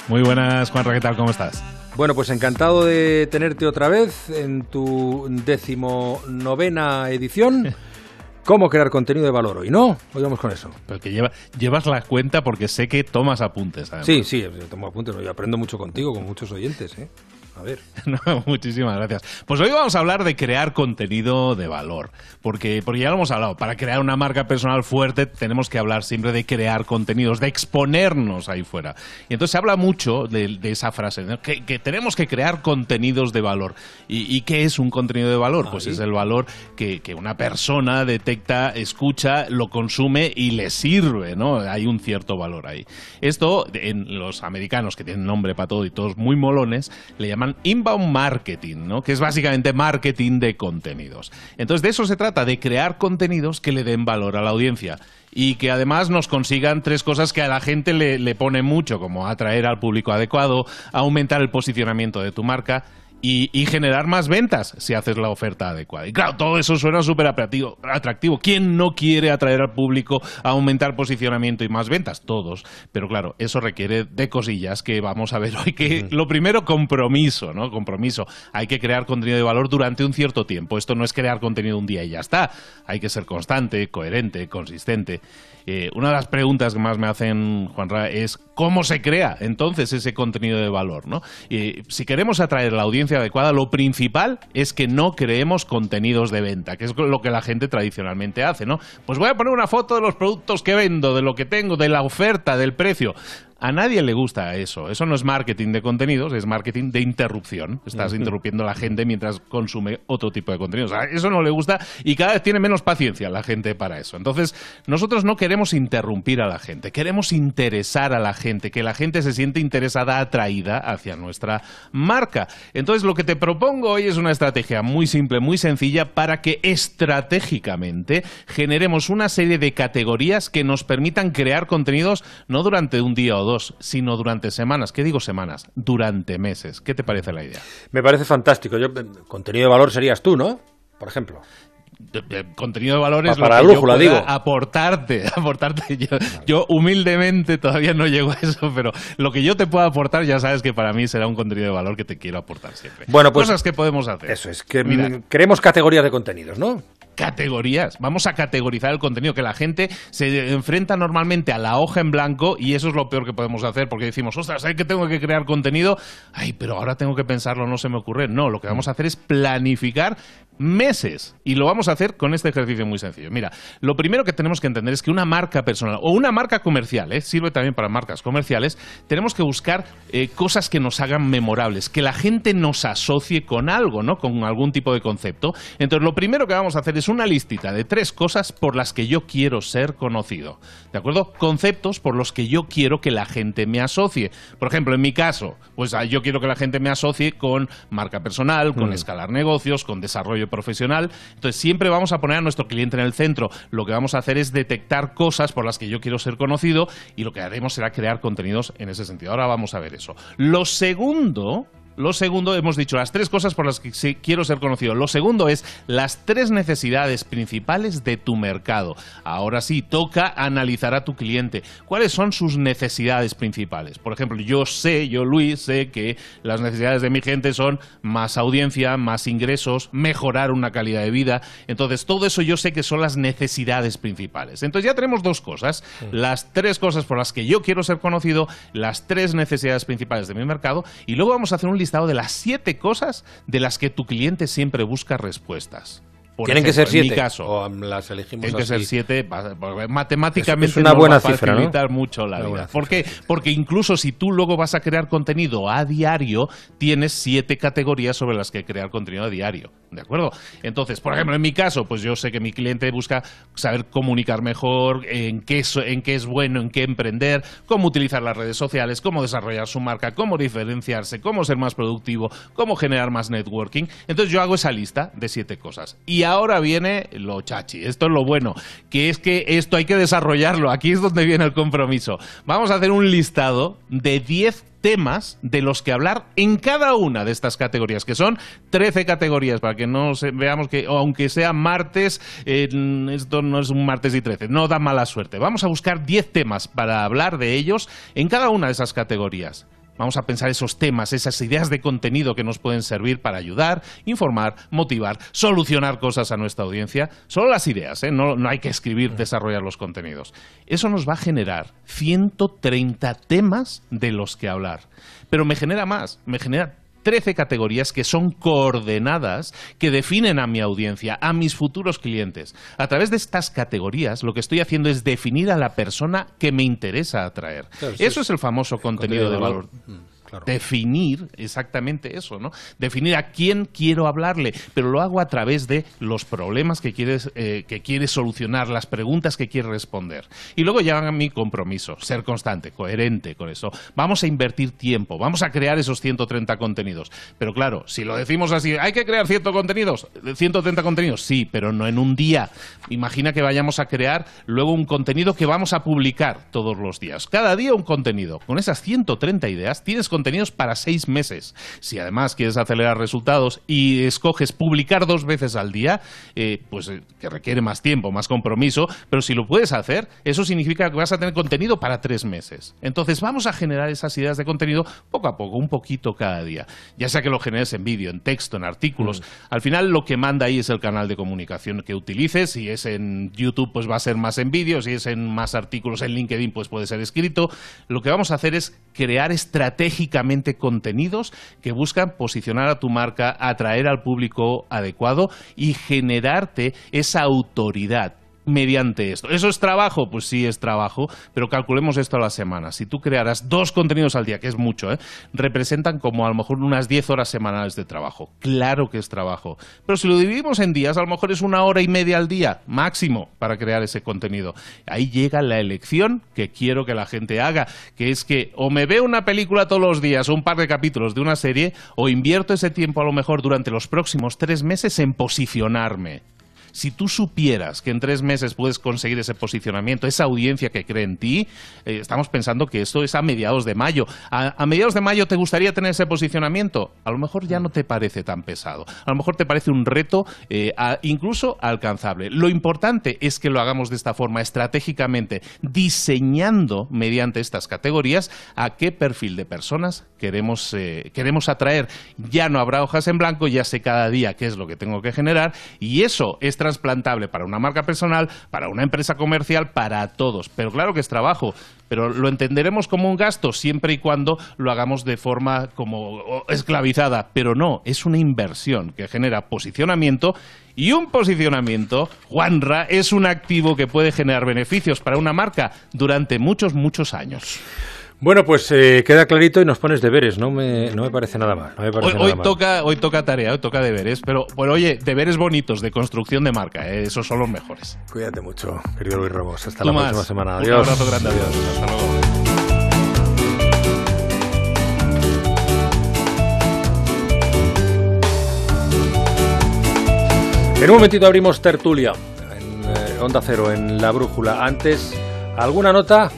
Muy buenas, Juanra, ¿qué tal? ¿Cómo estás? Bueno, pues encantado de tenerte otra vez en tu decimonovena edición. [laughs] cómo crear contenido de valor hoy, ¿no? Hoy vamos con eso. Pero que lleva, llevas la cuenta porque sé que tomas apuntes. Además. Sí, sí, tomo apuntes. Yo aprendo mucho contigo, con muchos oyentes, ¿eh? A ver. [laughs] muchísimas gracias. Pues hoy vamos a hablar de crear contenido de valor. Porque, porque ya lo hemos hablado. Para crear una marca personal fuerte tenemos que hablar siempre de crear contenidos, de exponernos ahí fuera. Y entonces se habla mucho de, esa frase, que, tenemos que crear contenidos de valor. ¿Y, qué es un contenido de valor? Pues es el valor que, que, una persona detecta, escucha, lo consume y le sirve, ¿no? Hay un cierto valor ahí. Esto, en los americanos, que tienen nombre para todo y todos muy molones, le llaman inbound marketing, ¿no? que es básicamente marketing de contenidos. Entonces de eso se trata, de crear contenidos que le den valor a la audiencia y que además nos consigan tres cosas que a la gente le, le pone mucho, como atraer al público adecuado, aumentar el posicionamiento de tu marca y, generar más ventas si haces la oferta adecuada. Y claro, todo eso suena súper atractivo. ¿Quién no quiere atraer al público, a aumentar posicionamiento y más ventas? Todos. Pero claro, eso requiere de cosillas que vamos a ver hoy. Que lo primero, compromiso, ¿no? Compromiso. Hay que crear contenido de valor durante un cierto tiempo. Esto no es crear contenido un día y ya está. Hay que ser constante, coherente, consistente. Eh, una de las preguntas que más me hacen, Juanra, es cómo se crea entonces ese contenido de valor, ¿no? Y si queremos atraer la audiencia adecuada, lo principal es que no creemos contenidos de venta, que es lo que la gente tradicionalmente hace, ¿no? Pues voy a poner una foto de los productos que vendo, de lo que tengo, de la oferta, del precio. A nadie le gusta eso. Eso no es marketing de contenidos, es marketing de interrupción. Estás interrumpiendo a la gente mientras consume otro tipo de contenidos. eso no le gusta y cada vez tiene menos paciencia la gente para eso. Entonces, nosotros no queremos interrumpir a la gente, queremos interesar a la gente, que la gente se siente interesada, atraída hacia nuestra marca. Entonces, lo que te propongo hoy es una estrategia muy simple, muy sencilla, para que estratégicamente generemos una serie de categorías que nos permitan crear contenidos no durante un día o dos, sino durante semanas. ¿Qué digo semanas? Durante meses. ¿Qué te parece la idea? Me parece fantástico. Yo, contenido de valor serías tú, ¿no? Por ejemplo contenido de valor es para lo que yo pueda digo. aportarte, [laughs] aportarte. Yo, humildemente todavía no llego a eso, pero lo que yo te pueda aportar ya sabes que para mí será un contenido de valor que te quiero aportar siempre. Bueno, pues cosas que podemos hacer. Eso es que Mira, creemos categorías de contenidos, ¿no? Categorías. Vamos a categorizar el contenido, que la gente se enfrenta normalmente a la hoja en blanco y eso es lo peor que podemos hacer porque decimos, ostras, ¿sabes que tengo que crear contenido? Ay, pero ahora tengo que pensarlo, no se me ocurre. No, lo que vamos a hacer es planificar meses y lo vamos a hacer con este ejercicio muy sencillo. Mira, lo primero que tenemos que entender es que una marca personal o una marca comercial, ¿eh? sirve también para marcas comerciales, tenemos que buscar eh, cosas que nos hagan memorables, que la gente nos asocie con algo, ¿no? Con algún tipo de concepto. Entonces, lo primero que vamos a hacer es una listita de tres cosas por las que yo quiero ser conocido. ¿De acuerdo? Conceptos por los que yo quiero que la gente me asocie. Por ejemplo, en mi caso, pues ah, yo quiero que la gente me asocie con marca personal, con mm. escalar negocios, con desarrollo profesional. Entonces, siempre vamos a poner a nuestro cliente en el centro. Lo que vamos a hacer es detectar cosas por las que yo quiero ser conocido y lo que haremos será crear contenidos en ese sentido. Ahora vamos a ver eso. Lo segundo lo segundo, hemos dicho las tres cosas por las que quiero ser conocido. Lo segundo es las tres necesidades principales de tu mercado. Ahora sí, toca analizar a tu cliente. ¿Cuáles son sus necesidades principales? Por ejemplo, yo sé, yo Luis, sé que las necesidades de mi gente son más audiencia, más ingresos, mejorar una calidad de vida. Entonces, todo eso yo sé que son las necesidades principales. Entonces, ya tenemos dos cosas. Las tres cosas por las que yo quiero ser conocido, las tres necesidades principales de mi mercado. Y luego vamos a hacer un listado de las siete cosas de las que tu cliente siempre busca respuestas. Tienen que ser siete. En mi caso, o las elegimos Tienen que ser siete. Matemáticamente es, una buena cifra, facilitar mucho la vida. ¿Por qué? Porque incluso si tú luego vas a crear contenido a diario, tienes siete categorías sobre las que crear contenido a diario. ¿De acuerdo? Entonces, por ejemplo, en mi caso, pues yo sé que mi cliente busca saber comunicar mejor, en qué, en qué es bueno, en qué emprender, cómo utilizar las redes sociales, cómo desarrollar su marca, cómo diferenciarse, cómo ser más productivo, cómo generar más networking. Entonces yo hago esa lista de siete cosas. Y ahora viene lo chachi, esto es lo bueno, que es que esto hay que desarrollarlo. Aquí es donde viene el compromiso. Vamos a hacer un listado de 10 temas de los que hablar en cada una de estas categorías, que son 13 categorías, para que no veamos que, aunque sea martes, esto no es un martes y 13, no da mala suerte. Vamos a buscar 10 temas para hablar de ellos en cada una de esas categorías. Vamos a pensar esos temas, esas ideas de contenido que nos pueden servir para ayudar, informar, motivar, solucionar cosas a nuestra audiencia. Solo las ideas, ¿eh? no, no hay que escribir, desarrollar los contenidos. Eso nos va a generar 130 temas de los que hablar. Pero me genera más, me genera 13 categorías que son coordenadas que definen a mi audiencia, a mis futuros clientes. A través de estas categorías, lo que estoy haciendo es definir a la persona que me interesa atraer. Eso es, el famoso contenido, de valor. Definir exactamente eso, ¿no? Definir a quién quiero hablarle, pero lo hago a través de los problemas que quieres, eh, que quieres solucionar, las preguntas que quieres responder. Y luego ya mi compromiso, ser constante, coherente con eso. Vamos a invertir tiempo, vamos a crear esos 130 contenidos. Pero claro, si lo decimos así, hay que crear 100 contenidos, 130 contenidos, sí, pero no en un día. Imagina que vayamos a crear luego un contenido que vamos a publicar todos los días. Cada día un contenido. Con esas 130 ideas tienes contenidos para seis meses. Si además quieres acelerar resultados y escoges publicar dos veces al día, eh, pues eh, que requiere más tiempo, más compromiso, pero si lo puedes hacer, eso significa que vas a tener contenido para tres meses. Entonces vamos a generar esas ideas de contenido poco a poco, un poquito cada día. Ya sea que lo generes en vídeo, en texto, en artículos. Mm. Al final lo que manda ahí es el canal de comunicación que utilices. Si es en YouTube, pues va a ser más en vídeo. Si es en más artículos en LinkedIn, pues puede ser escrito. Lo que vamos a hacer es crear estrategias contenidos que buscan posicionar a tu marca, atraer al público adecuado y generarte esa autoridad mediante esto. ¿Eso es trabajo? Pues sí es trabajo, pero calculemos esto a la semana. Si tú crearas dos contenidos al día, que es mucho, ¿eh? representan como a lo mejor unas 10 horas semanales de trabajo. Claro que es trabajo. Pero si lo dividimos en días, a lo mejor es una hora y media al día, máximo, para crear ese contenido. Ahí llega la elección que quiero que la gente haga, que es que o me veo una película todos los días o un par de capítulos de una serie, o invierto ese tiempo a lo mejor durante los próximos tres meses en posicionarme si tú supieras que en tres meses puedes conseguir ese posicionamiento, esa audiencia que cree en ti, eh, estamos pensando que esto es a mediados de mayo. A, mediados de mayo te gustaría tener ese posicionamiento. A lo mejor ya no te parece tan pesado. A lo mejor te parece un reto eh, incluso alcanzable. Lo importante es que lo hagamos de esta forma, estratégicamente, diseñando mediante estas categorías a qué perfil de personas queremos, eh, queremos atraer. Ya no habrá hojas en blanco, ya sé cada día qué es lo que tengo que generar y eso es trasplantable para una marca personal, para una empresa comercial, para todos. Pero claro que es trabajo, pero lo entenderemos como un gasto siempre y cuando lo hagamos de forma como esclavizada, pero no, es una inversión que genera posicionamiento y un posicionamiento, Juanra, es un activo que puede generar beneficios para una marca durante muchos, muchos años. Bueno, pues eh, queda clarito y nos pones deberes, no me, no me parece nada mal. hoy, Toca, hoy toca tarea, hoy toca deberes, pero bueno, oye, deberes bonitos de construcción de marca, eh, esos son los mejores. Cuídate mucho, querido Luis Ramos. Hasta la próxima semana. Adiós. Un abrazo grande, adiós. Hasta luego. En un momentito abrimos tertulia en eh, Onda Cero, en La Brújula. Antes, ¿alguna nota?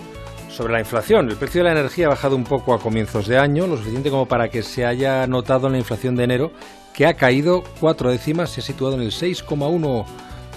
Sobre la inflación. El precio de la energía ha bajado un poco a comienzos de año, lo suficiente como para que se haya notado en la inflación de enero, que ha caído cuatro décimas, se ha situado en el 6,1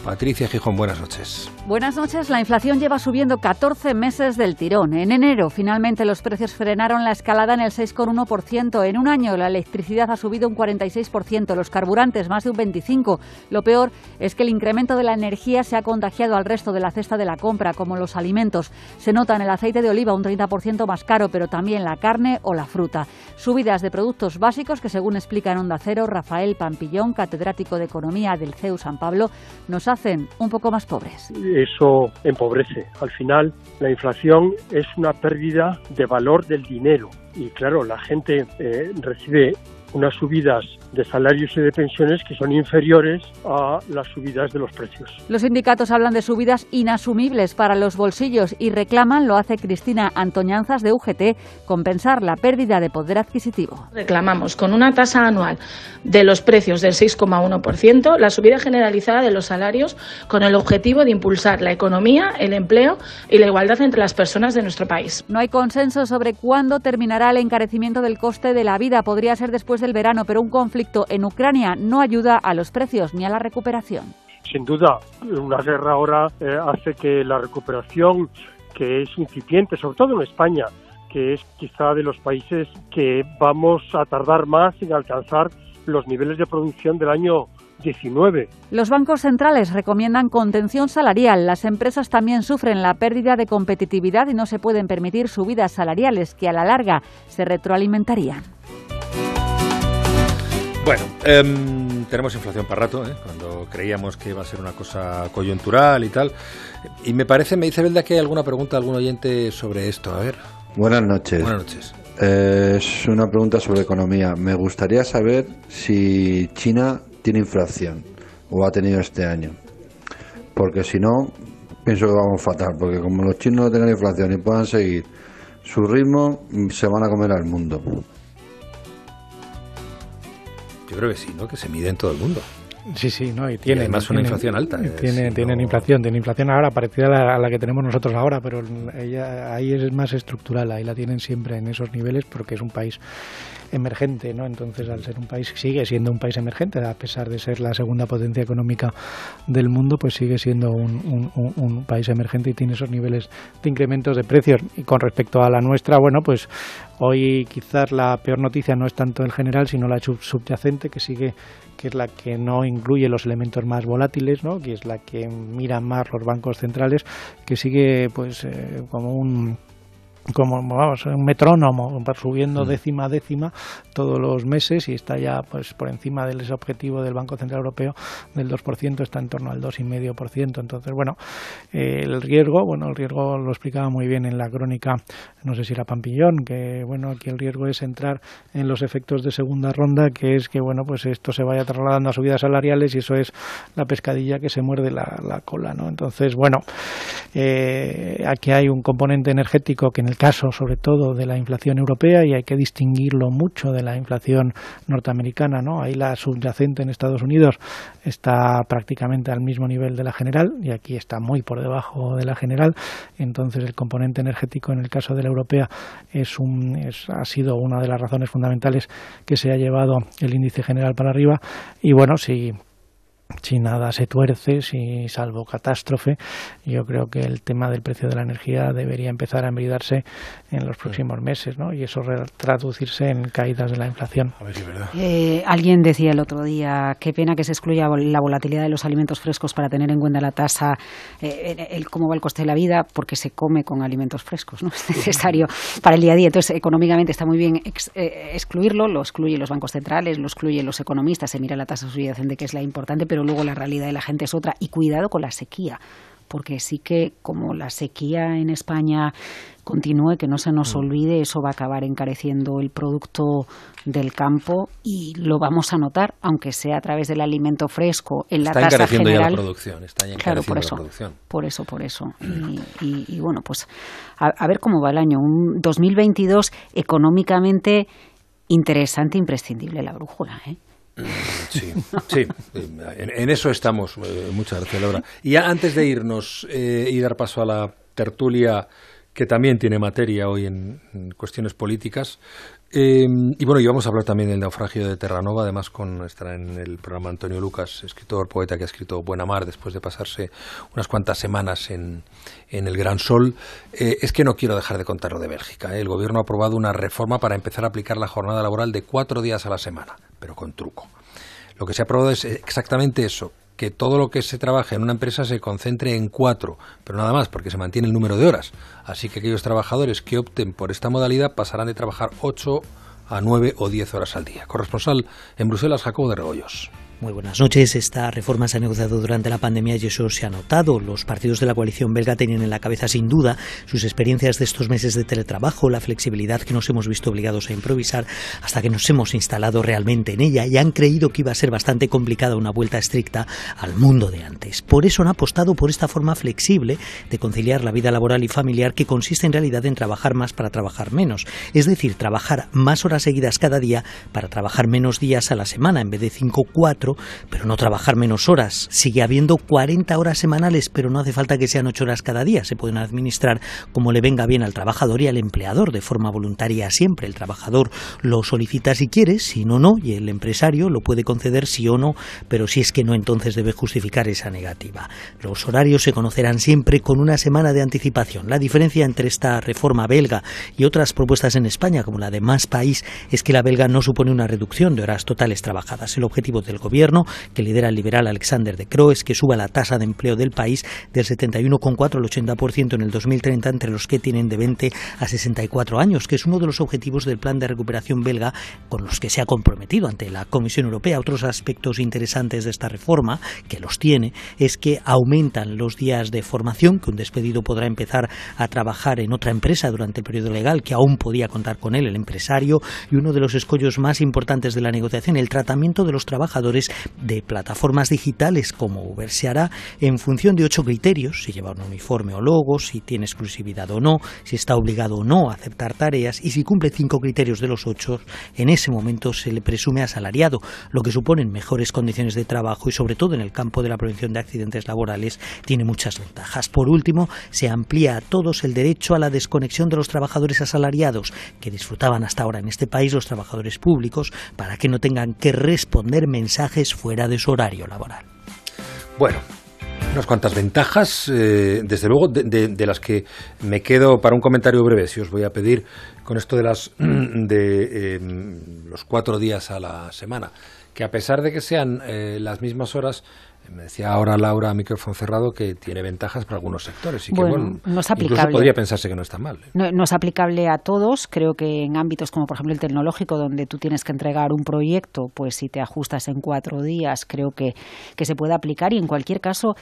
Patricia Gijón, buenas noches. Buenas noches. La inflación lleva subiendo 14 meses del tirón. En enero, finalmente, los precios frenaron la escalada en el 6,1%. En un año, la electricidad ha subido un 46%, los carburantes más de un 25%. Lo peor es que el incremento de la energía se ha contagiado al resto de la cesta de la compra, como los alimentos. Se nota en el aceite de oliva un 30% más caro, pero también la carne o la fruta. Subidas de productos básicos que, según explica en Onda Cero Rafael Pampillón, catedrático de Economía del CEU San Pablo, nos hacen un poco más pobres. Eso empobrece. Al final, la inflación es una pérdida de valor del dinero. Y claro, la gente eh, recibe unas subidas de salarios y de pensiones que son inferiores a las subidas de los precios. Los sindicatos hablan de subidas inasumibles para los bolsillos y reclaman, lo hace Cristina Antoñanzas de UGT, compensar la pérdida de poder adquisitivo. Reclamamos con una tasa anual de los precios del 6,1% la subida generalizada de los salarios con el objetivo de impulsar la economía, el empleo y la igualdad entre las personas de nuestro país. No hay consenso sobre cuándo terminará el encarecimiento del coste de la vida. Podría ser después del verano, pero un conflicto en Ucrania no ayuda a los precios ni a la recuperación. Sin duda, una guerra ahora eh, hace que la recuperación, que es incipiente, sobre todo en España, que es quizá de los países que vamos a tardar más en alcanzar los niveles de producción del año 19. Los bancos centrales recomiendan contención salarial. Las empresas también sufren la pérdida de competitividad y no se pueden permitir subidas salariales que a la larga se retroalimentarían. Bueno, em, tenemos inflación para rato, ¿eh? cuando creíamos que iba a ser una cosa coyuntural y tal. Y me parece, me dice Belda que hay alguna pregunta de algún oyente sobre esto. A ver. Buenas noches. Buenas noches. Eh, es una pregunta sobre economía. Me gustaría saber si China tiene inflación o ha tenido este año. Porque si no, pienso que vamos fatal. Porque como los chinos no tengan inflación y puedan seguir su ritmo, se van a comer al mundo. Yo creo que sí, ¿no? Que se mide en todo el mundo. Sí, sí, ¿no? Y tienen. además una inflación alta. Tienen, tienen inflación, tienen inflación ahora parecida a la, que tenemos nosotros ahora, pero ella, ahí es más estructural, ahí la tienen siempre en esos niveles porque es un país emergente, ¿no? Entonces, al ser un país, sigue siendo un país emergente, a pesar de ser la segunda potencia económica del mundo, pues sigue siendo un, un país emergente y tiene esos niveles de incrementos de precios. Y con respecto a la nuestra, bueno, pues hoy quizás la peor noticia no es tanto el general, sino la subyacente, que sigue que es la que no incluye los elementos más volátiles, ¿no? que es la que miran más los bancos centrales, que sigue pues eh, como un como vamos, un metrónomo, subiendo décima a décima todos los meses y está ya pues por encima del ese objetivo del Banco Central Europeo del 2%, está en torno al 2,5%. Entonces, bueno, eh, el riesgo, bueno, el riesgo lo explicaba muy bien en la crónica, no sé si era Pampillón, que bueno, aquí el riesgo es entrar en los efectos de segunda ronda, que es que bueno, pues esto se vaya trasladando a subidas salariales y eso es la pescadilla que se muerde la, cola, ¿no? Entonces, bueno, eh, aquí hay un componente energético que en el caso sobre todo de la inflación europea y hay que distinguirlo mucho de la inflación norteamericana, ¿no? Ahí la subyacente en Estados Unidos está prácticamente al mismo nivel de la general y aquí está muy por debajo de la general, entonces el componente energético en el caso de la europea es un ha sido una de las razones fundamentales que se ha llevado el índice general para arriba y bueno, si si nada se tuerce, si salvo catástrofe, yo creo que el tema del precio de la energía debería empezar a envidarse en los próximos meses, ¿no? Y eso traducirse en caídas de la inflación. Eh, alguien decía el otro día, qué pena que se excluya la volatilidad de los alimentos frescos para tener en cuenta la tasa, eh, el, cómo va el coste de la vida, porque se come con alimentos frescos, ¿no? [laughs] Es necesario para el día a día. Entonces, económicamente está muy bien eh, excluirlo, lo excluyen los bancos centrales, lo excluyen los economistas, se mira la tasa subyacente, que es la importante, pero luego la realidad de la gente es otra. Y cuidado con la sequía, porque sí que como la sequía en España continúe, que no se nos mm. olvide, eso va a acabar encareciendo el producto del campo y lo vamos a notar, aunque sea a través del alimento fresco, en la está tasa encareciendo general. Ya la producción, está ya claro, por eso, la producción. por eso, por eso. [clears throat] Y, bueno, pues a, ver cómo va el año. Un 2022 económicamente interesante, imprescindible la brújula, ¿eh? Sí, sí, en, eso estamos. Eh, muchas gracias, Laura. Y antes de irnos eh, y dar paso a la tertulia que también tiene materia hoy en, cuestiones políticas. Eh, y bueno, y vamos a hablar también del naufragio de Terranova, además con estará en el programa Antonio Lucas, escritor, poeta que ha escrito Buena Mar después de pasarse unas cuantas semanas en, en el Gran Sol. es que no quiero dejar de contar lo de Bélgica. El gobierno ha aprobado una reforma para empezar a aplicar la jornada laboral de cuatro días a la semana pero con truco. Lo que se ha aprobado es exactamente eso, que todo lo que se trabaje en una empresa se concentre en cuatro, pero nada más, porque se mantiene el número de horas. Así que aquellos trabajadores que opten por esta modalidad pasarán de trabajar ocho a nueve o diez horas al día. Corresponsal en Bruselas, Jacobo de Regoyos. Muy buenas noches. Esta reforma se ha negociado durante la pandemia y eso se ha notado. Los partidos de la coalición belga tenían en la cabeza sin duda sus experiencias de estos meses de teletrabajo, la flexibilidad que nos hemos visto obligados a improvisar hasta que nos hemos instalado realmente en ella y han creído que iba a ser bastante complicada una vuelta estricta al mundo de antes. Por eso han apostado por esta forma flexible de conciliar la vida laboral y familiar que consiste en realidad en trabajar más para trabajar menos, es decir, trabajar más horas seguidas cada día para trabajar menos días a la semana en vez de 5 4 24, pero no trabajar menos horas. Sigue habiendo 40 horas semanales, pero no hace falta que sean 8 horas cada día. Se pueden administrar como le venga bien al trabajador y al empleador, de forma voluntaria siempre. El trabajador lo solicita si quiere, si no, no, y el empresario lo puede conceder sí o no, pero si es que no, entonces debe justificar esa negativa. Los horarios se conocerán siempre con una semana de anticipación. La diferencia entre esta reforma belga y otras propuestas en España, como la de Más País, es que la belga no supone una reducción de horas totales trabajadas. El objetivo del gobierno, que lidera el liberal Alexander de Croo, es que suba la tasa de empleo del país del 71,4 al 80% en el 2030 entre los que tienen de 20 a 64 años, que es uno de los objetivos del plan de recuperación belga con los que se ha comprometido ante la Comisión Europea. Otros aspectos interesantes de esta reforma, que los tiene, es que aumentan los días de formación, que un despedido podrá empezar a trabajar en otra empresa durante el periodo legal, que aún podía contar con él el empresario, y uno de los escollos más importantes de la negociación, el tratamiento de los trabajadores de plataformas digitales como Uber se hará en función de ocho criterios, si lleva un uniforme o logo, si tiene exclusividad o no, si está obligado o no a aceptar tareas y si cumple cinco criterios de los ocho, en ese momento se le presume asalariado, lo que supone mejores condiciones de trabajo y sobre todo en el campo de la prevención de accidentes laborales tiene muchas ventajas. Por último, se amplía a todos el derecho a la desconexión de los trabajadores asalariados que disfrutaban hasta ahora en este país los trabajadores públicos para que no tengan que responder mensajes fuera de su horario laboral. Bueno, unas cuantas ventajas, eh, desde luego, de, las que me quedo para un comentario breve. Si os voy a pedir con esto de las [clears throat] de em, los cuatro días a la semana, que a pesar de que sean eh, las mismas horas, me decía ahora Laura a micrófono cerrado que tiene ventajas para algunos sectores y que bueno, no es aplicable. incluso podría pensarse que no está mal. ¿eh? No, es aplicable a todos. Creo que en ámbitos como por ejemplo el tecnológico, donde tú tienes que entregar un proyecto, pues si te ajustas en cuatro días, creo que, que se puede aplicar y en cualquier caso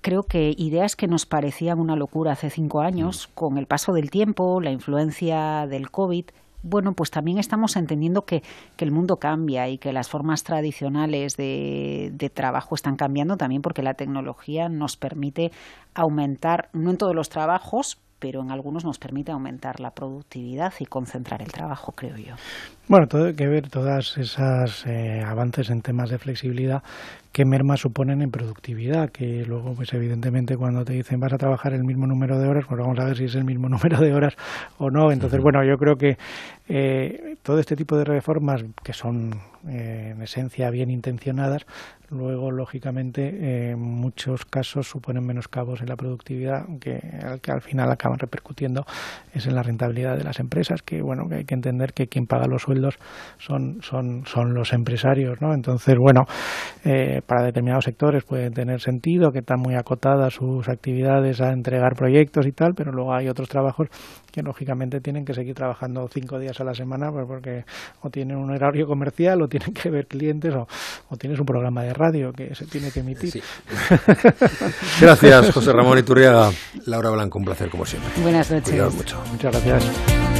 creo que ideas que nos parecían una locura hace cinco años, mm. con el paso del tiempo, la influencia del COVID, bueno, pues también estamos entendiendo que, que, el mundo cambia y que las formas tradicionales de, de, trabajo están cambiando también porque la tecnología nos permite aumentar, no en todos los trabajos, pero en algunos nos permite aumentar la productividad y concentrar el trabajo, creo yo. Bueno, todo hay que ver todas esas eh, avances en temas de flexibilidad qué mermas suponen en productividad, que luego, pues evidentemente, cuando te dicen vas a trabajar el mismo número de horas, pues vamos a ver si es el mismo [laughs] número de horas o no. Entonces, bueno, yo creo que eh, todo este tipo de reformas, que son eh, en esencia bien intencionadas, luego, lógicamente, en muchos casos suponen menos cabos en la productividad, que, que al final acaban repercutiendo es en la rentabilidad de las empresas, que, bueno, que hay que entender que quien paga los sueldos son, son, son los empresarios, ¿no? Entonces, bueno, eh, para determinados sectores puede tener sentido que están muy acotadas sus actividades a entregar proyectos y tal, pero luego hay otros trabajos que lógicamente tienen que seguir trabajando cinco días a la semana pues porque o tienen un horario comercial o tienen que ver clientes o, o tienes un programa de radio que se tiene que emitir. Gracias, José Ramón Iturriaga. Laura Blanco, un placer como siempre. Buenas noches. mucho. Muchas gracias.